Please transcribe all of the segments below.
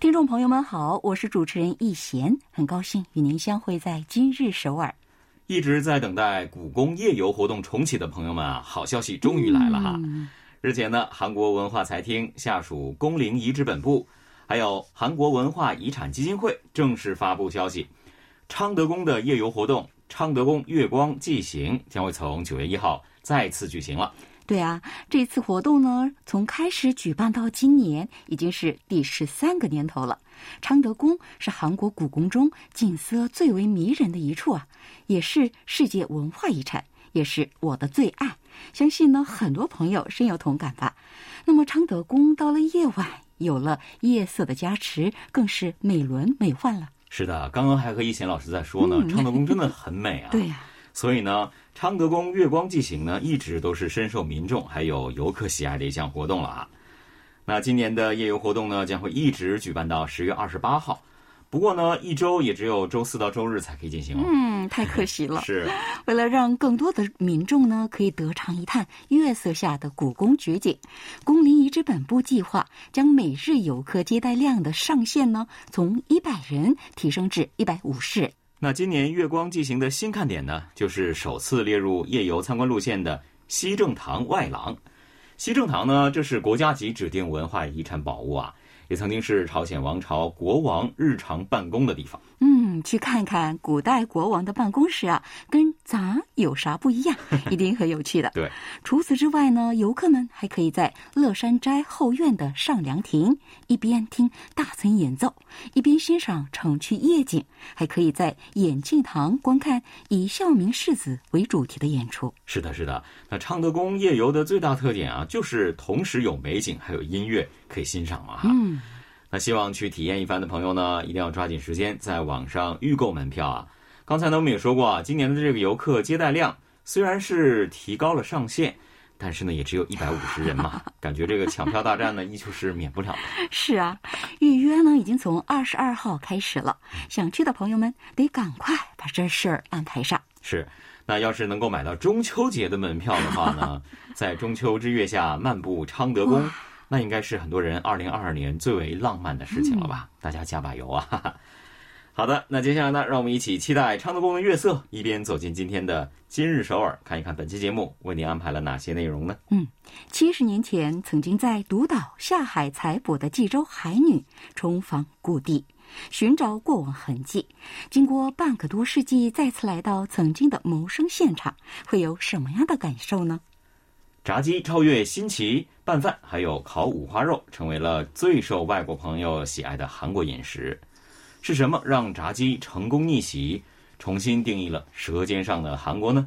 听众朋友们好，我是主持人易贤，很高兴与您相会在今日首尔。一直在等待故宫夜游活动重启的朋友们啊，好消息终于来了哈！日前呢，韩国文化财厅下属宫陵遗址本部。还有韩国文化遗产基金会正式发布消息，昌德宫的夜游活动“昌德宫月光祭行”将会从九月一号再次举行了。对啊，这次活动呢，从开始举办到今年已经是第十三个年头了。昌德宫是韩国古宫中景色最为迷人的一处啊，也是世界文化遗产，也是我的最爱。相信呢，很多朋友深有同感吧。那么，昌德宫到了夜晚。有了夜色的加持，更是美轮美奂了。是的，刚刚还和一贤老师在说呢，昌德宫真的很美啊。对呀，所以呢，昌德宫月光祭行呢，一直都是深受民众还有游客喜爱的一项活动了啊。那今年的夜游活动呢，将会一直举办到十月二十八号。不过呢，一周也只有周四到周日才可以进行哦。嗯，太可惜了。是，为了让更多的民众呢可以得偿一探月色下的古宫绝景，宫陵遗址本部计划将每日游客接待量的上限呢从一百人提升至一百五十人。那今年月光进行的新看点呢，就是首次列入夜游参观路线的西正堂外廊。西正堂呢，这是国家级指定文化遗产宝物啊。也曾经是朝鲜王朝国王日常办公的地方。嗯，去看看古代国王的办公室啊，跟咱有啥不一样？一定很有趣的。对。除此之外呢，游客们还可以在乐山斋后院的上凉亭，一边听大村演奏，一边欣赏城区夜景，还可以在眼镜堂观看以孝明世子为主题的演出。是的，是的。那昌德宫夜游的最大特点啊，就是同时有美景，还有音乐可以欣赏嘛。嗯。那希望去体验一番的朋友呢，一定要抓紧时间在网上预购门票啊！刚才呢我们也说过啊，今年的这个游客接待量虽然是提高了上限，但是呢也只有一百五十人嘛，感觉这个抢票大战呢依旧是免不了的。是啊，预约呢已经从二十二号开始了，想去的朋友们得赶快把这事儿安排上。是，那要是能够买到中秋节的门票的话呢，在中秋之月下漫步昌德宫。那应该是很多人二零二二年最为浪漫的事情了吧？大家加把油啊！好的，那接下来呢，让我们一起期待昌德宫的月色，一边走进今天的今日首尔，看一看本期节目为您安排了哪些内容呢？嗯，七十年前曾经在独岛下海采捕的济州海女重返故地，寻找过往痕迹。经过半个多世纪，再次来到曾经的谋生现场，会有什么样的感受呢？炸鸡超越新奇，拌饭还有烤五花肉成为了最受外国朋友喜爱的韩国饮食。是什么让炸鸡成功逆袭，重新定义了舌尖上的韩国呢？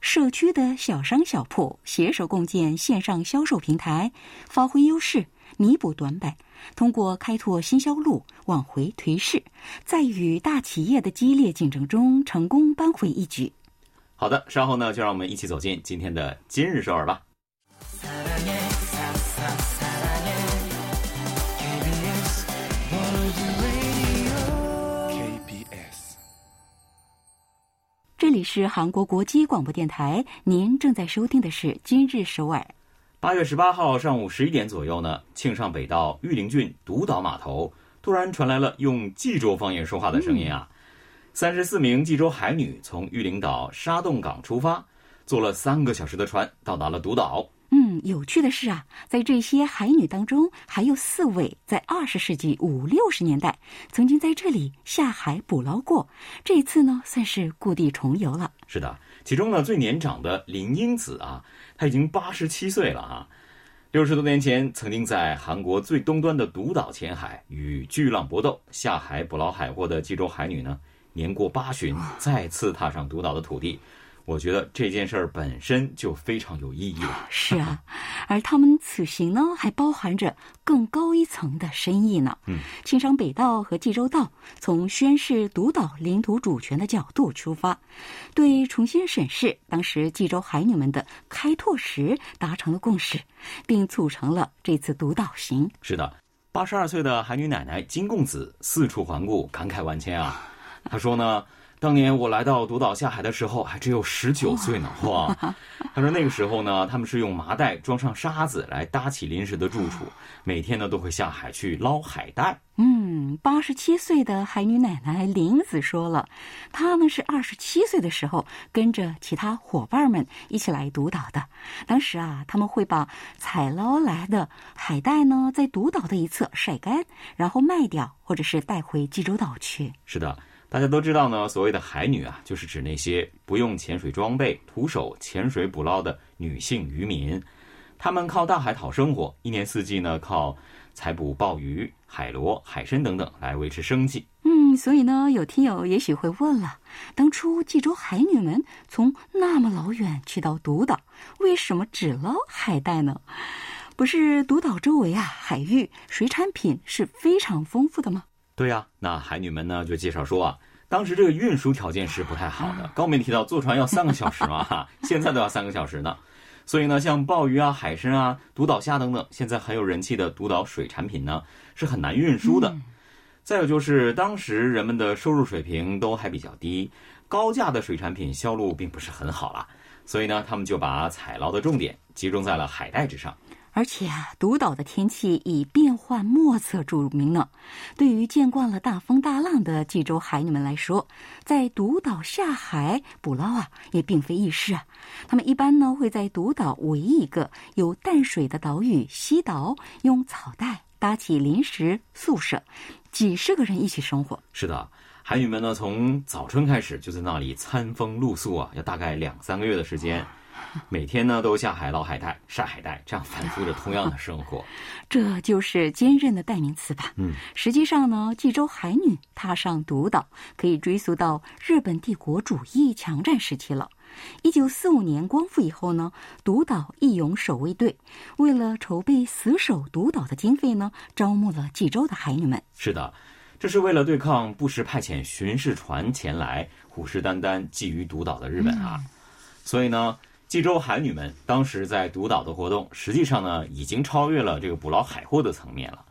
社区的小商小铺携手共建线上销售平台，发挥优势，弥补短板，通过开拓新销路挽回颓势，在与大企业的激烈竞争中成功扳回一局。好的，稍后呢，就让我们一起走进今天的今日首尔吧。这里是韩国国际广播电台，您正在收听的是今日首尔。八月十八号上午十一点左右呢，庆尚北道玉林郡独岛码头突然传来了用济州方言说话的声音啊。三十四名济州海女从玉林岛沙洞港出发，坐了三个小时的船，到达了独岛。嗯，有趣的是啊，在这些海女当中，还有四位在二十世纪五六十年代曾经在这里下海捕捞过。这次呢，算是故地重游了。是的，其中呢最年长的林英子啊，她已经八十七岁了啊。六十多年前，曾经在韩国最东端的独岛前海与巨浪搏斗，下海捕捞海货的济州海女呢。年过八旬，再次踏上独岛的土地，我觉得这件事儿本身就非常有意义了。是啊，而他们此行呢，还包含着更高一层的深意呢。嗯，青山北道和济州道从宣示独岛领土主权的角度出发，对重新审视当时济州海女们的开拓时达成了共识，并促成了这次独岛行。是的，八十二岁的海女奶奶金贡子四处环顾，感慨万千啊。她说呢。当年我来到独岛下海的时候，还只有十九岁呢。哇，他说那个时候呢，他们是用麻袋装上沙子来搭起临时的住处，每天呢都会下海去捞海带。嗯，八十七岁的海女奶奶林子说了，她呢是二十七岁的时候跟着其他伙伴们一起来独岛的。当时啊，他们会把采捞来的海带呢在独岛的一侧晒干，然后卖掉，或者是带回济州岛去。是的。大家都知道呢，所谓的海女啊，就是指那些不用潜水装备、徒手潜水捕捞的女性渔民。她们靠大海讨生活，一年四季呢靠采捕鲍鱼、海螺、海参等等来维持生计。嗯，所以呢，有听友也许会问了：当初济州海女们从那么老远去到独岛，为什么只捞海带呢？不是独岛周围啊，海域水产品是非常丰富的吗？对呀，那海女们呢就介绍说啊，当时这个运输条件是不太好的。刚没提到坐船要三个小时嘛，哈，现在都要三个小时呢。所以呢，像鲍鱼啊、海参啊、独岛虾等等，现在很有人气的独岛水产品呢，是很难运输的。再有就是当时人们的收入水平都还比较低，高价的水产品销路并不是很好了。所以呢，他们就把采捞的重点集中在了海带之上。而且啊，独岛的天气以变幻莫测著名呢。对于见惯了大风大浪的济州海女们来说，在独岛下海捕捞啊，也并非易事啊。他们一般呢会在独岛唯一一个有淡水的岛屿西岛，用草袋搭起临时宿舍，几十个人一起生活。是的，海女们呢从早春开始就在那里餐风露宿啊，要大概两三个月的时间。每天呢都下海捞海带、晒海带，这样反复着同样的生活，这就是坚韧的代名词吧。嗯，实际上呢，济州海女踏上独岛，可以追溯到日本帝国主义强占时期了。一九四五年光复以后呢，独岛义勇守卫队为了筹备死守独岛的经费呢，招募了济州的海女们。是的，这是为了对抗不时派遣巡视船前来虎视眈眈觊觎独岛的日本啊，所以呢。济州海女们当时在独岛的活动，实际上呢，已经超越了这个捕捞海货的层面了，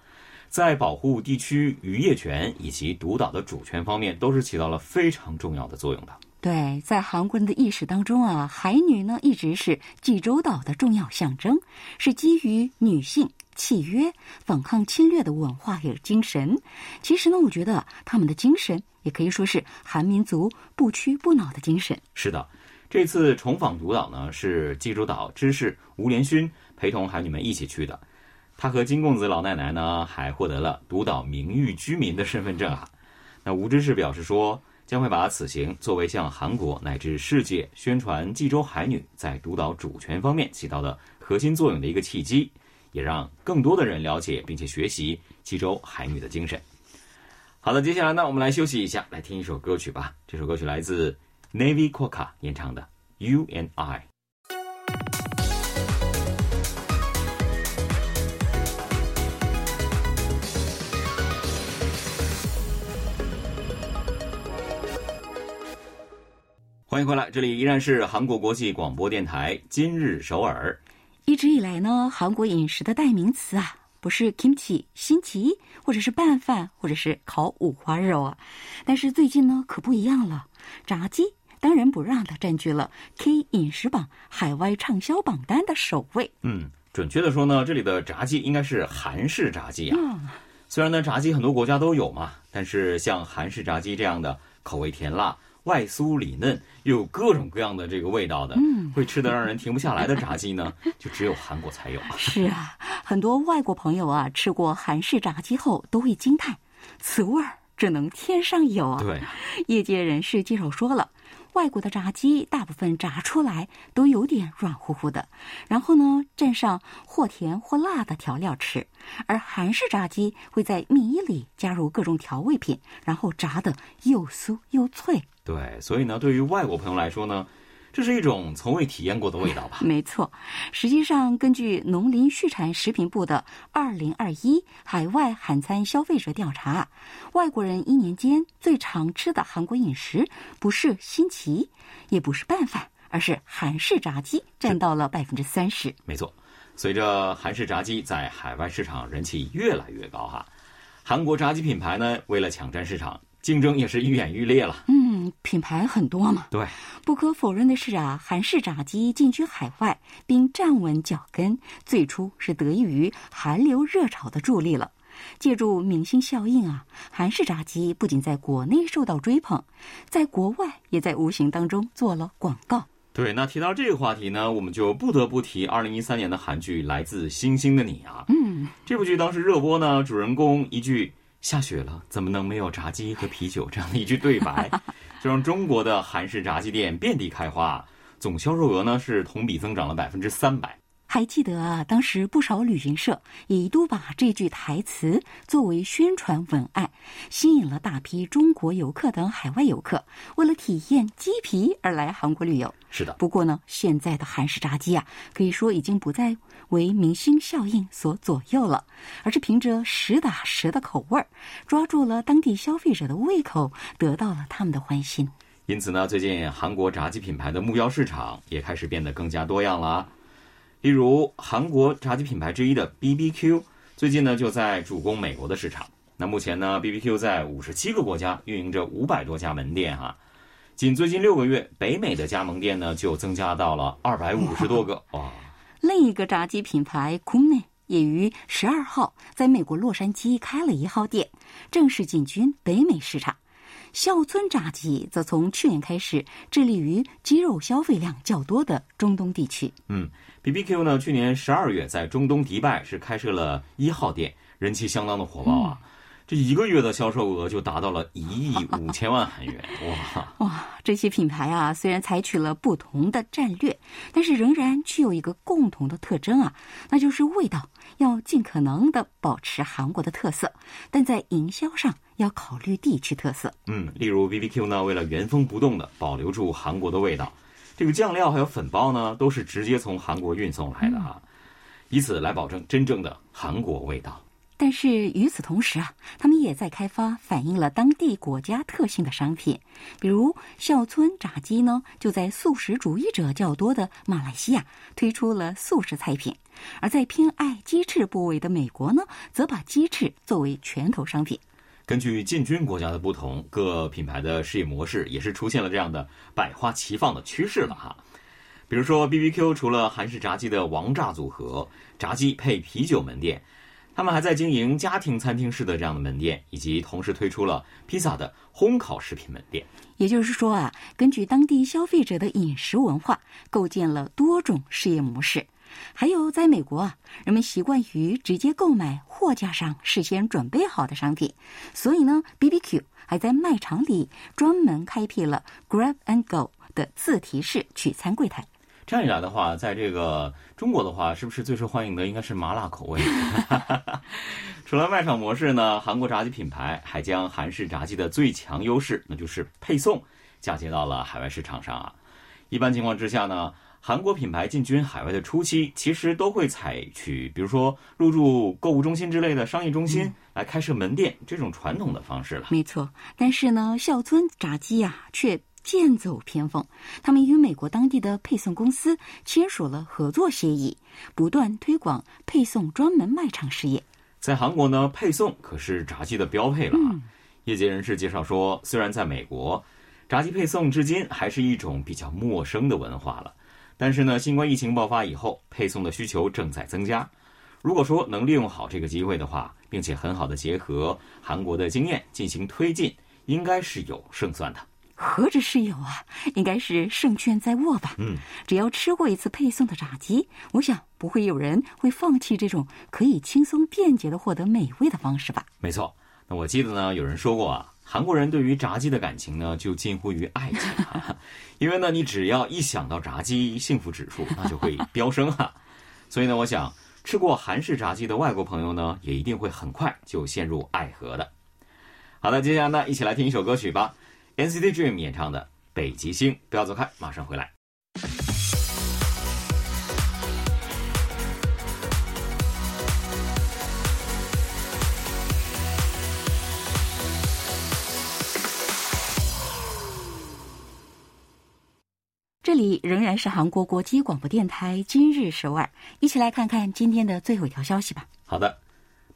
在保护地区渔业权以及独岛的主权方面，都是起到了非常重要的作用的。对，在韩国人的意识当中啊，海女呢一直是济州岛的重要象征，是基于女性契约、反抗侵略的文化与精神。其实呢，我觉得他们的精神也可以说是韩民族不屈不挠的精神。是的。这次重访独岛呢，是济州岛知事吴连勋陪同海女们一起去的。他和金贡子老奶奶呢，还获得了独岛名誉居民的身份证啊。那吴知事表示说，将会把此行作为向韩国乃至世界宣传济州海女在独岛主权方面起到的核心作用的一个契机，也让更多的人了解并且学习济州海女的精神。好的，接下来呢，我们来休息一下，来听一首歌曲吧。这首歌曲来自。Navy Quokka 演唱的《You and I》。欢迎回来，这里依然是韩国国际广播电台今日首尔。一直以来呢，韩国饮食的代名词啊，不是 kimchi 新奇，或者是拌饭，或者是烤五花肉啊。但是最近呢，可不一样了，炸鸡。当仁不让的占据了 K 饮食榜海外畅销榜单的首位。嗯，准确的说呢，这里的炸鸡应该是韩式炸鸡啊。虽然呢，炸鸡很多国家都有嘛，但是像韩式炸鸡这样的口味甜辣、外酥里嫩又有各种各样的这个味道的，嗯会吃的让人停不下来的炸鸡呢，就只有韩国才有。是啊，很多外国朋友啊，吃过韩式炸鸡后都会惊叹，此味儿只能天上有啊。对，业界人士介绍说了。外国的炸鸡大部分炸出来都有点软乎乎的，然后呢蘸上或甜或辣的调料吃，而韩式炸鸡会在米里加入各种调味品，然后炸的又酥又脆。对，所以呢，对于外国朋友来说呢，这是一种从未体验过的味道吧？没错，实际上，根据农林畜产食品部的二零二一海外韩餐消费者调查，外国人一年间最常吃的韩国饮食不是新奇，也不是拌饭，而是韩式炸鸡，占到了百分之三十。没错，随着韩式炸鸡在海外市场人气越来越高，哈，韩国炸鸡品牌呢，为了抢占市场。竞争也是愈演愈烈了。嗯，品牌很多嘛。对，不可否认的是啊，韩式炸鸡进军海外并站稳脚跟，最初是得益于韩流热潮的助力了。借助明星效应啊，韩式炸鸡不仅在国内受到追捧，在国外也在无形当中做了广告。对，那提到这个话题呢，我们就不得不提二零一三年的韩剧《来自星星的你》啊。嗯，这部剧当时热播呢，主人公一句。下雪了，怎么能没有炸鸡和啤酒？这样的一句对白，就让中国的韩式炸鸡店遍地开花，总销售额呢是同比增长了百分之三百。还记得啊，当时不少旅行社也一度把这句台词作为宣传文案，吸引了大批中国游客等海外游客，为了体验鸡皮而来韩国旅游。是的，不过呢，现在的韩式炸鸡啊，可以说已经不再为明星效应所左右了，而是凭着实打实的口味儿，抓住了当地消费者的胃口，得到了他们的欢心。因此呢，最近韩国炸鸡品牌的目标市场也开始变得更加多样了。例如，韩国炸鸡品牌之一的 BBQ，最近呢就在主攻美国的市场。那目前呢，BBQ 在五十七个国家运营着五百多家门店哈。仅最近六个月，北美的加盟店呢就增加到了二百五十多个哇。另一个炸鸡品牌 k u n e 也于十二号在美国洛杉矶开了一号店，正式进军北美市场。孝村炸鸡则从去年开始致力于鸡肉消费量较多的中东地区。嗯，BBQ 呢，去年十二月在中东迪拜是开设了一号店，人气相当的火爆啊。这一个月的销售额就达到了一亿五千万韩元，哇哇！这些品牌啊，虽然采取了不同的战略，但是仍然具有一个共同的特征啊，那就是味道要尽可能的保持韩国的特色，但在营销上要考虑地区特色。嗯，例如 BBQ 呢，为了原封不动的保留住韩国的味道，这个酱料还有粉包呢，都是直接从韩国运送来的啊，以此来保证真正的韩国味道。但是与此同时啊，他们也在开发反映了当地国家特性的商品，比如孝村炸鸡呢，就在素食主义者较多的马来西亚推出了素食菜品；而在偏爱鸡翅部位的美国呢，则把鸡翅作为拳头商品。根据进军国家的不同，各品牌的事业模式也是出现了这样的百花齐放的趋势了哈。比如说 BBQ 除了韩式炸鸡的王炸组合，炸鸡配啤酒门店。他们还在经营家庭餐厅式的这样的门店，以及同时推出了披萨的烘烤食品门店。也就是说啊，根据当地消费者的饮食文化，构建了多种事业模式。还有，在美国啊，人们习惯于直接购买货架上事先准备好的商品，所以呢，BBQ 还在卖场里专门开辟了 Grab and Go 的自提式取餐柜台。这样一来的话，在这个中国的话，是不是最受欢迎的应该是麻辣口味？除了卖场模式呢，韩国炸鸡品牌还将韩式炸鸡的最强优势，那就是配送，嫁接到了海外市场上啊。一般情况之下呢，韩国品牌进军海外的初期，其实都会采取，比如说入驻购物中心之类的商业中心来开设门店这种传统的方式了。没错，但是呢，孝村炸鸡呀，却。剑走偏锋，他们与美国当地的配送公司签署了合作协议，不断推广配送专门卖场事业。在韩国呢，配送可是炸鸡的标配了啊！业界人士介绍说，虽然在美国，炸鸡配送至今还是一种比较陌生的文化了，但是呢，新冠疫情爆发以后，配送的需求正在增加。如果说能利用好这个机会的话，并且很好的结合韩国的经验进行推进，应该是有胜算的。何止是有啊，应该是胜券在握吧。嗯，只要吃过一次配送的炸鸡，我想不会有人会放弃这种可以轻松便捷的获得美味的方式吧。没错，那我记得呢，有人说过啊，韩国人对于炸鸡的感情呢，就近乎于爱情，因为呢，你只要一想到炸鸡，幸福指数那就会飙升哈。所以呢，我想吃过韩式炸鸡的外国朋友呢，也一定会很快就陷入爱河的。好的，接下来呢，一起来听一首歌曲吧。NCT Dream 演唱的《北极星》，不要走开，马上回来。这里仍然是韩国国际广播电台今日首尔，一起来看看今天的最后一条消息吧。好的，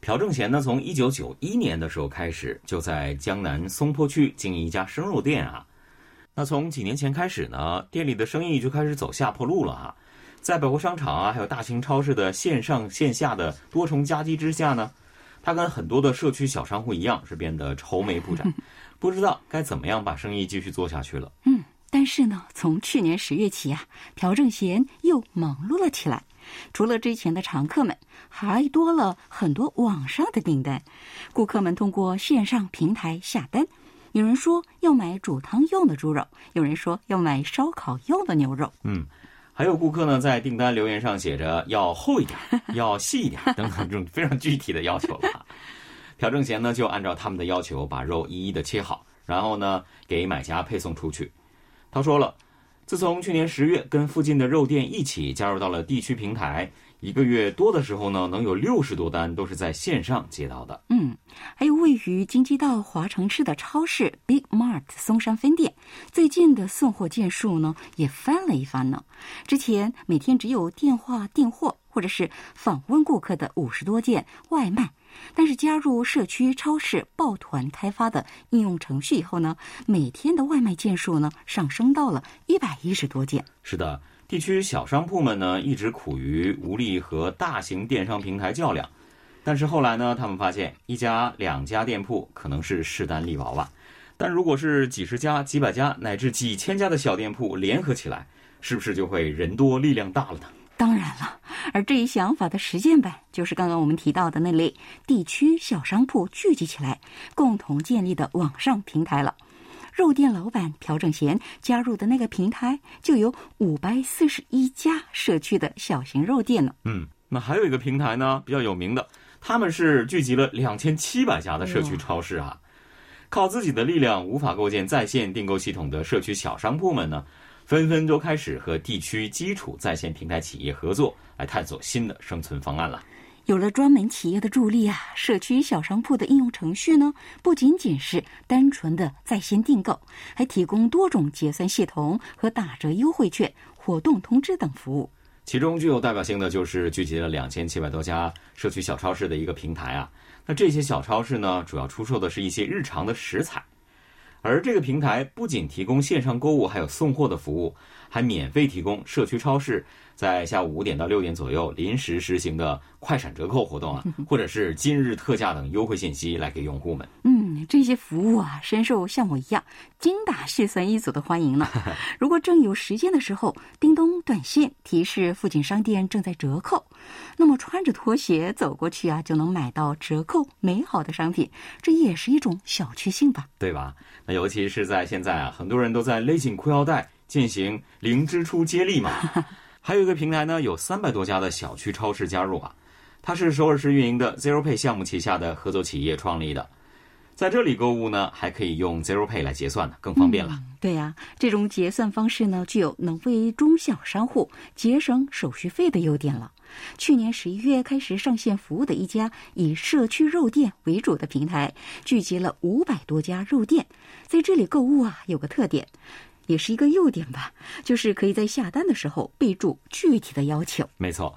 朴正贤呢，从一九九一年的时候开始，就在江南松坡区经营一家生肉店啊。那从几年前开始呢，店里的生意就开始走下坡路了啊。在百货商场啊，还有大型超市的线上线下的多重夹击之下呢，他跟很多的社区小商户一样，是变得愁眉不展，不知道该怎么样把生意继续做下去了。嗯，但是呢，从去年十月起啊，朴正贤又忙碌了起来。除了之前的常客们，还多了很多网上的订单。顾客们通过线上平台下单，有人说要买煮汤用的猪肉，有人说要买烧烤用的牛肉。嗯。还有顾客呢，在订单留言上写着要厚一点、要细一点等等这种非常具体的要求。朴正贤呢，就按照他们的要求，把肉一一的切好，然后呢，给买家配送出去。他说了，自从去年十月跟附近的肉店一起加入到了地区平台。一个月多的时候呢，能有六十多单都是在线上接到的。嗯，还有位于京畿道华城市的超市 Big Mart 松山分店，最近的送货件数呢也翻了一番呢。之前每天只有电话订货或者是访问顾客的五十多件外卖，但是加入社区超市抱团开发的应用程序以后呢，每天的外卖件数呢上升到了一百一十多件。是的。地区小商铺们呢，一直苦于无力和大型电商平台较量，但是后来呢，他们发现一家两家店铺可能是势单力薄吧，但如果是几十家、几百家乃至几千家的小店铺联合起来，是不是就会人多力量大了呢？当然了，而这一想法的实践版，就是刚刚我们提到的那类地区小商铺聚集起来，共同建立的网上平台了。肉店老板朴正贤加入的那个平台就有五百四十一家社区的小型肉店呢。嗯，那还有一个平台呢，比较有名的，他们是聚集了两千七百家的社区超市啊。靠自己的力量无法构建在线订购系统的社区小商铺们呢，纷纷都开始和地区基础在线平台企业合作，来探索新的生存方案了。有了专门企业的助力啊，社区小商铺的应用程序呢，不仅仅是单纯的在线订购，还提供多种结算系统和打折优惠券、活动通知等服务。其中具有代表性的就是聚集了两千七百多家社区小超市的一个平台啊。那这些小超市呢，主要出售的是一些日常的食材，而这个平台不仅提供线上购物，还有送货的服务，还免费提供社区超市。在下午五点到六点左右临时实行的快闪折扣活动啊，或者是今日特价等优惠信息来给用户们。嗯，这些服务啊，深受像我一样精打细算一族的欢迎呢。如果正有时间的时候，叮咚短信提示附近商店正在折扣，那么穿着拖鞋走过去啊，就能买到折扣美好的商品，这也是一种小确幸吧？对吧？那尤其是在现在啊，很多人都在勒紧裤腰带进行零支出接力嘛。还有一个平台呢，有三百多家的小区超市加入啊，它是首尔市运营的 Zero Pay 项目旗下的合作企业创立的，在这里购物呢，还可以用 Zero Pay 来结算呢，更方便了。对呀，这种结算方式呢，具有能为中小商户节省手续费的优点了。去年十一月开始上线服务的一家以社区肉店为主的平台，聚集了五百多家肉店，在这里购物啊，有个特点。也是一个优点吧，就是可以在下单的时候备注具体的要求。没错，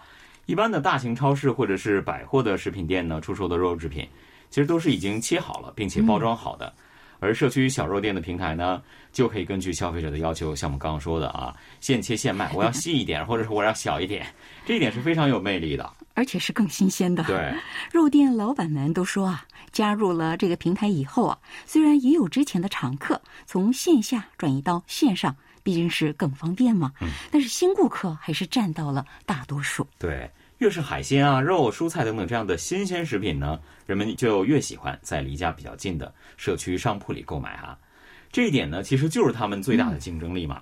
一般的大型超市或者是百货的食品店呢，出售的肉制品，其实都是已经切好了并且包装好的。而社区小肉店的平台呢，就可以根据消费者的要求，像我们刚刚说的啊，现切现卖，我要细一点，或者是我要小一点，这一点是非常有魅力的，而且是更新鲜的。对，肉店老板们都说啊，加入了这个平台以后啊，虽然也有之前的常客从线下转移到线上，毕竟是更方便嘛，嗯，但是新顾客还是占到了大多数。对。越是海鲜啊、肉、蔬菜等等这样的新鲜食品呢，人们就越喜欢在离家比较近的社区商铺里购买啊。这一点呢，其实就是他们最大的竞争力嘛。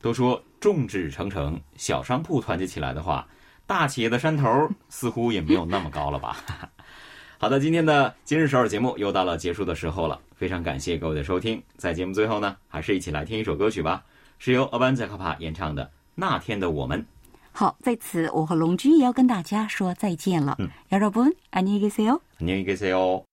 都说众志成城，小商铺团结起来的话，大企业的山头似乎也没有那么高了吧？好的，今天的今日首尔节目又到了结束的时候了，非常感谢各位的收听。在节目最后呢，还是一起来听一首歌曲吧，是由阿班在卡帕演唱的《那天的我们》。好，在此我和龙君也要跟大家说再见了。嗯，여러분안녕히계세 요。 안녕히계세 요。